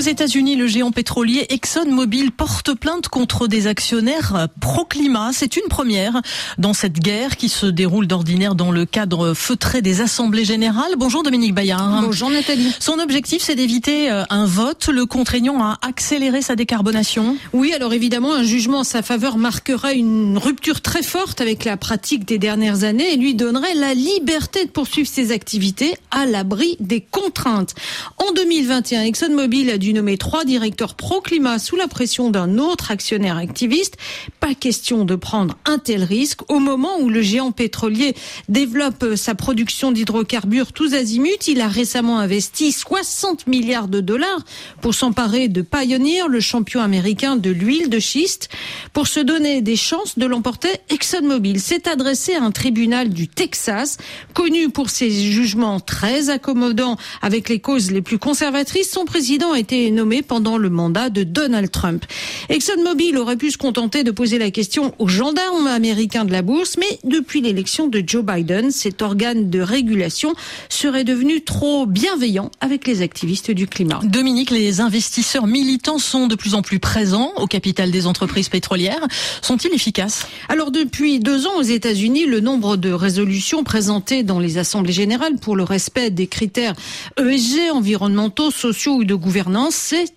Aux États-Unis, le géant pétrolier ExxonMobil porte plainte contre des actionnaires pro-climat. C'est une première dans cette guerre qui se déroule d'ordinaire dans le cadre feutré des assemblées générales. Bonjour Dominique Bayard. Bonjour Nathalie. Son objectif, c'est d'éviter euh, un vote le contraignant à accélérer sa décarbonation. Oui, alors évidemment, un jugement en sa faveur marquera une rupture très forte avec la pratique des dernières années et lui donnerait la liberté de poursuivre ses activités à l'abri des contraintes. En 2021, ExxonMobil a dû nommer trois directeurs pro-climat sous la pression d'un autre actionnaire activiste. Pas question de prendre un tel risque au moment où le géant pétrolier développe sa production d'hydrocarbures tous azimuts. Il a récemment investi 60 milliards de dollars pour s'emparer de Pioneer, le champion américain de l'huile de schiste. Pour se donner des chances de l'emporter, ExxonMobil s'est adressé à un tribunal du Texas, connu pour ses jugements très accommodants avec les causes les plus conservatrices. Son président a été nommé pendant le mandat de Donald Trump. ExxonMobil aurait pu se contenter de poser la question aux gendarmes américains de la bourse, mais depuis l'élection de Joe Biden, cet organe de régulation serait devenu trop bienveillant avec les activistes du climat. Dominique, les investisseurs militants sont de plus en plus présents au capital des entreprises pétrolières. Sont-ils efficaces? Alors depuis deux ans aux États-Unis, le nombre de résolutions présentées dans les assemblées générales pour le respect des critères ESG, environnementaux, sociaux ou de gouvernance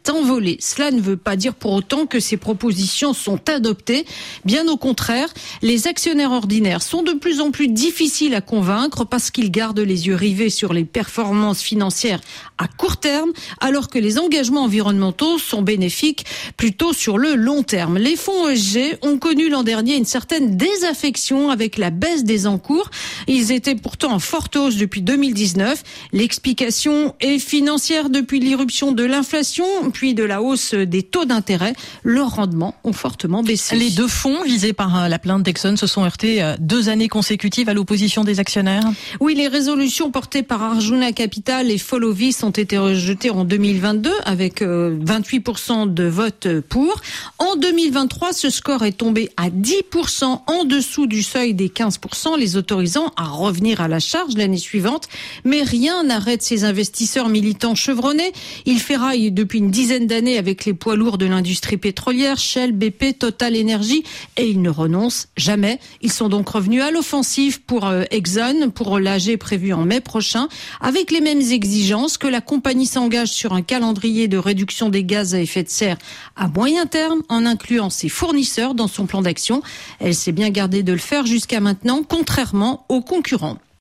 envolé. Cela ne veut pas dire pour autant que ces propositions sont adoptées. Bien au contraire, les actionnaires ordinaires sont de plus en plus difficiles à convaincre parce qu'ils gardent les yeux rivés sur les performances financières à court terme, alors que les engagements environnementaux sont bénéfiques plutôt sur le long terme. Les fonds ESG ont connu l'an dernier une certaine désaffection avec la baisse des encours. Ils étaient pourtant en forte hausse depuis 2019. L'explication est financière depuis l'irruption de l'inflation, puis de la hausse des taux d'intérêt. Leurs rendements ont fortement baissé. Les deux fonds visés par euh, la plainte d'Exxon se sont heurtés euh, deux années consécutives à l'opposition des actionnaires. Oui, les résolutions portées par Arjuna Capital et Follovis ont été rejetées en 2022 avec 28% euh, de votes pour. En 2023, ce score est tombé à 10% en dessous du seuil des 15%, les autorisant à revenir à la charge l'année suivante. Mais rien n'arrête ces investisseurs militants chevronnés. Ils ferraillent depuis une dizaine d'années avec les poids lourds de l'industrie pétrolière, Shell, BP, Total Energy, et ils ne renoncent jamais. Ils sont donc revenus à l'offensive pour euh, Exxon, pour l'AG prévu en mai prochain, avec les mêmes exigences que la compagnie s'engage sur un calendrier de réduction des gaz à effet de serre à moyen terme, en incluant ses fournisseurs dans son plan d'action. Elle s'est bien gardée de le faire jusqu'à maintenant, contrairement aux concurrents.